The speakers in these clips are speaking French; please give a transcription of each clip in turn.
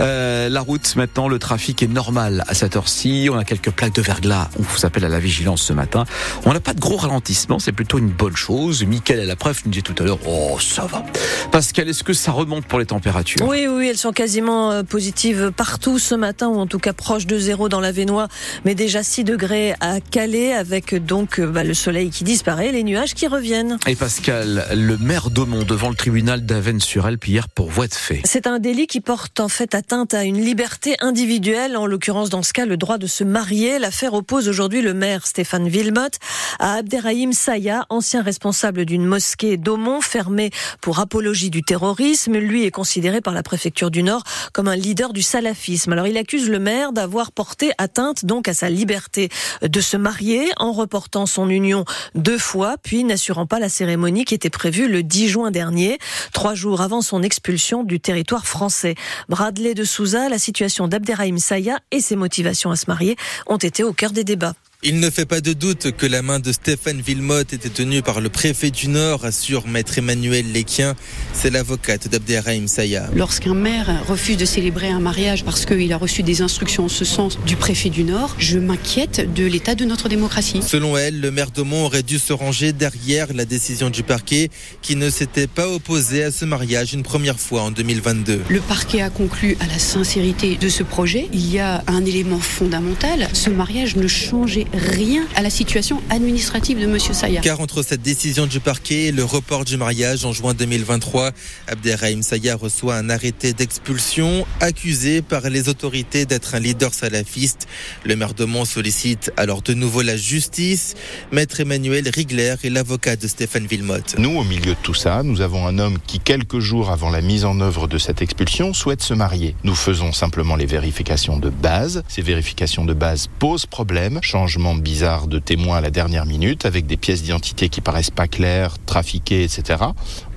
Euh, la route maintenant, le trafic est normal à cette heure-ci. On a quelques plaques de verglas. On vous appelle à la vigilance ce matin. On n'a pas de gros ralentissement, c'est plutôt une bonne chose. Mickaël à la preuve nous disait tout à l'heure, oh ça va. Pascal, est-ce que ça remonte pour les températures? Oui, oui, elles sont quasiment euh, positives partout ce matin, ou en tout cas proche de zéro dans la Vénois, mais déjà 6 degrés à Calais, avec donc euh, bah, le soleil qui disparaît, les nuages qui reviennent. Et Pascal, le maire d'Aumont devant le tribunal d'Avennes-sur-Elpe hier pour voie de fait. C'est un délit qui porte en fait atteinte à une liberté individuelle, en l'occurrence dans ce cas le droit de se marier. L'affaire oppose aujourd'hui le maire Stéphane Villemotte à Abderrahim Saya, ancien responsable d'une mosquée d'Aumont fermée pour apologie du terrorisme. Lui est considéré par la préfecture du Nord comme un leader du salafisme. Alors il accuse le maire d'avoir porté atteinte donc à sa liberté de se marier en reportant son union deux fois, puis n'assurant pas la cérémonie qui était prévue le 10 juin dernier, trois jours avant son expulsion du territoire français. Bradley de Souza, la situation d'Abderrahim Saya et ses motivations à se marier ont été au cœur des débats. Il ne fait pas de doute que la main de Stéphane Villemotte était tenue par le préfet du Nord, assure maître Emmanuel Léquien. C'est l'avocate d'Abderrahim Saya. Lorsqu'un maire refuse de célébrer un mariage parce qu'il a reçu des instructions en ce sens du préfet du Nord, je m'inquiète de l'état de notre démocratie. Selon elle, le maire d'Aumont aurait dû se ranger derrière la décision du parquet qui ne s'était pas opposé à ce mariage une première fois en 2022. Le parquet a conclu à la sincérité de ce projet. Il y a un élément fondamental. Ce mariage ne changeait rien à la situation administrative de M. Saya. Car entre cette décision du parquet et le report du mariage en juin 2023, Abderrahim Saya reçoit un arrêté d'expulsion accusé par les autorités d'être un leader salafiste. Le maire de Mont sollicite alors de nouveau la justice. Maître Emmanuel Rigler est l'avocat de Stéphane Villemotte. Nous, au milieu de tout ça, nous avons un homme qui, quelques jours avant la mise en œuvre de cette expulsion, souhaite se marier. Nous faisons simplement les vérifications de base. Ces vérifications de base posent problème. Bizarre de témoins à la dernière minute avec des pièces d'identité qui paraissent pas claires, trafiquées, etc.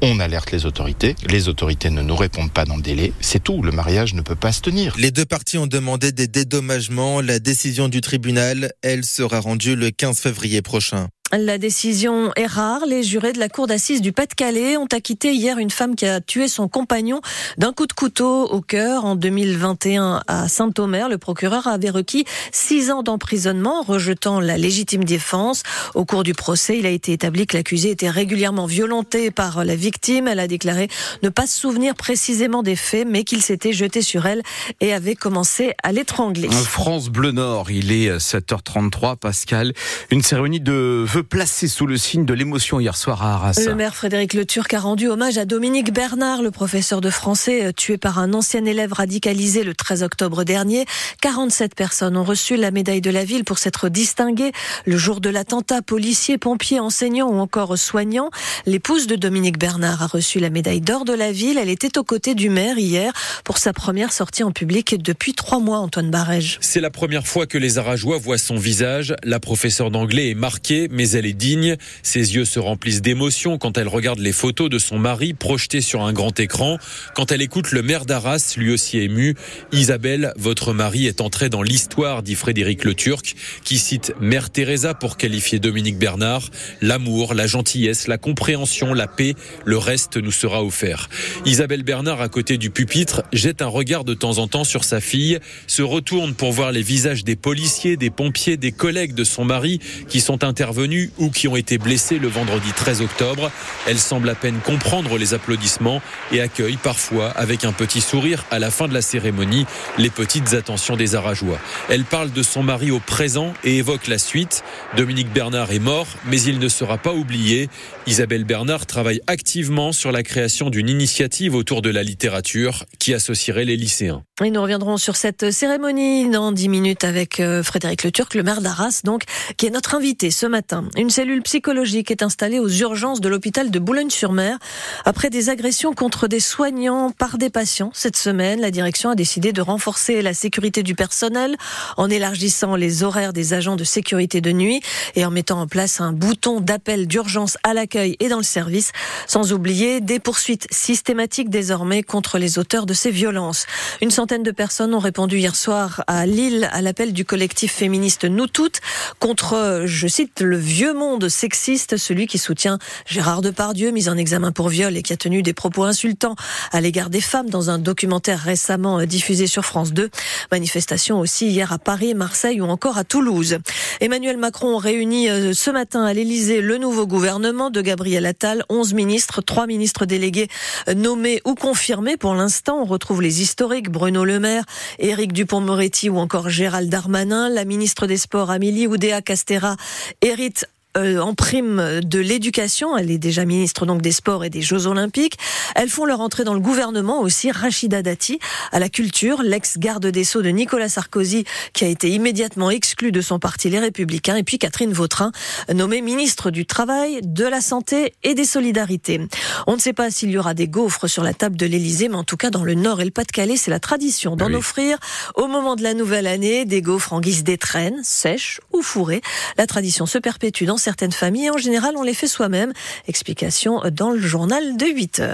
On alerte les autorités. Les autorités ne nous répondent pas dans le délai. C'est tout. Le mariage ne peut pas se tenir. Les deux parties ont demandé des dédommagements. La décision du tribunal, elle, sera rendue le 15 février prochain. La décision est rare. Les jurés de la cour d'assises du Pas-de-Calais ont acquitté hier une femme qui a tué son compagnon d'un coup de couteau au cœur en 2021 à Saint-Omer. Le procureur avait requis six ans d'emprisonnement, rejetant la légitime défense. Au cours du procès, il a été établi que l'accusé était régulièrement violenté par la victime. Elle a déclaré ne pas se souvenir précisément des faits, mais qu'il s'était jeté sur elle et avait commencé à l'étrangler. France Bleu Nord, il est 7h33, Pascal. Une cérémonie de vœux placé sous le signe de l'émotion hier soir à Arras. Le maire Frédéric Le Turc a rendu hommage à Dominique Bernard, le professeur de français euh, tué par un ancien élève radicalisé le 13 octobre dernier. 47 personnes ont reçu la médaille de la ville pour s'être distinguées le jour de l'attentat. Policiers, pompiers, enseignants ou encore soignants. L'épouse de Dominique Bernard a reçu la médaille d'or de la ville. Elle était aux côtés du maire hier pour sa première sortie en public depuis trois mois, Antoine Barège. C'est la première fois que les Arageois voient son visage. La professeure d'anglais est marquée, mais elle est digne. Ses yeux se remplissent d'émotion quand elle regarde les photos de son mari projetées sur un grand écran. Quand elle écoute le maire d'Arras, lui aussi ému, Isabelle, votre mari est entré dans l'histoire, dit Frédéric Le Turc, qui cite Mère Teresa pour qualifier Dominique Bernard. L'amour, la gentillesse, la compréhension, la paix, le reste nous sera offert. Isabelle Bernard, à côté du pupitre, jette un regard de temps en temps sur sa fille, se retourne pour voir les visages des policiers, des pompiers, des collègues de son mari qui sont intervenus ou qui ont été blessés le vendredi 13 octobre. Elle semble à peine comprendre les applaudissements et accueille parfois avec un petit sourire à la fin de la cérémonie les petites attentions des Arageois. Elle parle de son mari au présent et évoque la suite. Dominique Bernard est mort, mais il ne sera pas oublié. Isabelle Bernard travaille activement sur la création d'une initiative autour de la littérature qui associerait les lycéens. Et nous reviendrons sur cette cérémonie dans 10 minutes avec euh, Frédéric Le Turc, le maire d'Arras, donc, qui est notre invité ce matin. Une cellule psychologique est installée aux urgences de l'hôpital de Boulogne-sur-Mer. Après des agressions contre des soignants par des patients cette semaine, la direction a décidé de renforcer la sécurité du personnel en élargissant les horaires des agents de sécurité de nuit et en mettant en place un bouton d'appel d'urgence à l'accueil et dans le service, sans oublier des poursuites systématiques désormais contre les auteurs de ces violences. Une centaine de personnes ont répondu hier soir à Lille à l'appel du collectif féministe Nous Toutes contre, je cite, le vieux monde sexiste, celui qui soutient Gérard Depardieu, mis en examen pour viol et qui a tenu des propos insultants à l'égard des femmes dans un documentaire récemment diffusé sur France 2. Manifestation aussi hier à Paris, Marseille ou encore à Toulouse. Emmanuel Macron réunit euh, ce matin à l'Elysée le nouveau gouvernement de Gabriel Attal, 11 ministres, 3 ministres délégués euh, nommés ou confirmés pour l'instant. On retrouve les historiques Bruno Le Maire, Éric Dupont-Moretti ou encore Gérald Darmanin. La ministre des Sports Amélie Oudéa Castera hérite euh, en prime de l'éducation. Elle est déjà ministre donc des Sports et des Jeux Olympiques. Elles font leur entrée dans le gouvernement aussi. Rachida Dati à la culture, l'ex-garde des Sceaux de Nicolas Sarkozy qui a été immédiatement exclu de son parti Les Républicains. Et puis Catherine Vautrin, nommée ministre du Travail, de la Santé et des Solidarités. On ne sait pas s'il y aura des gaufres sur la table de l'Élysée, mais en tout cas dans le Nord et le Pas-de-Calais, c'est la tradition d'en offrir au moment de la nouvelle année des gaufres en guise d'étrennes, sèches ou fourrées. La tradition se perpétue dans certaines familles. En général, on les fait soi-même. Explication dans le journal de 8 heures.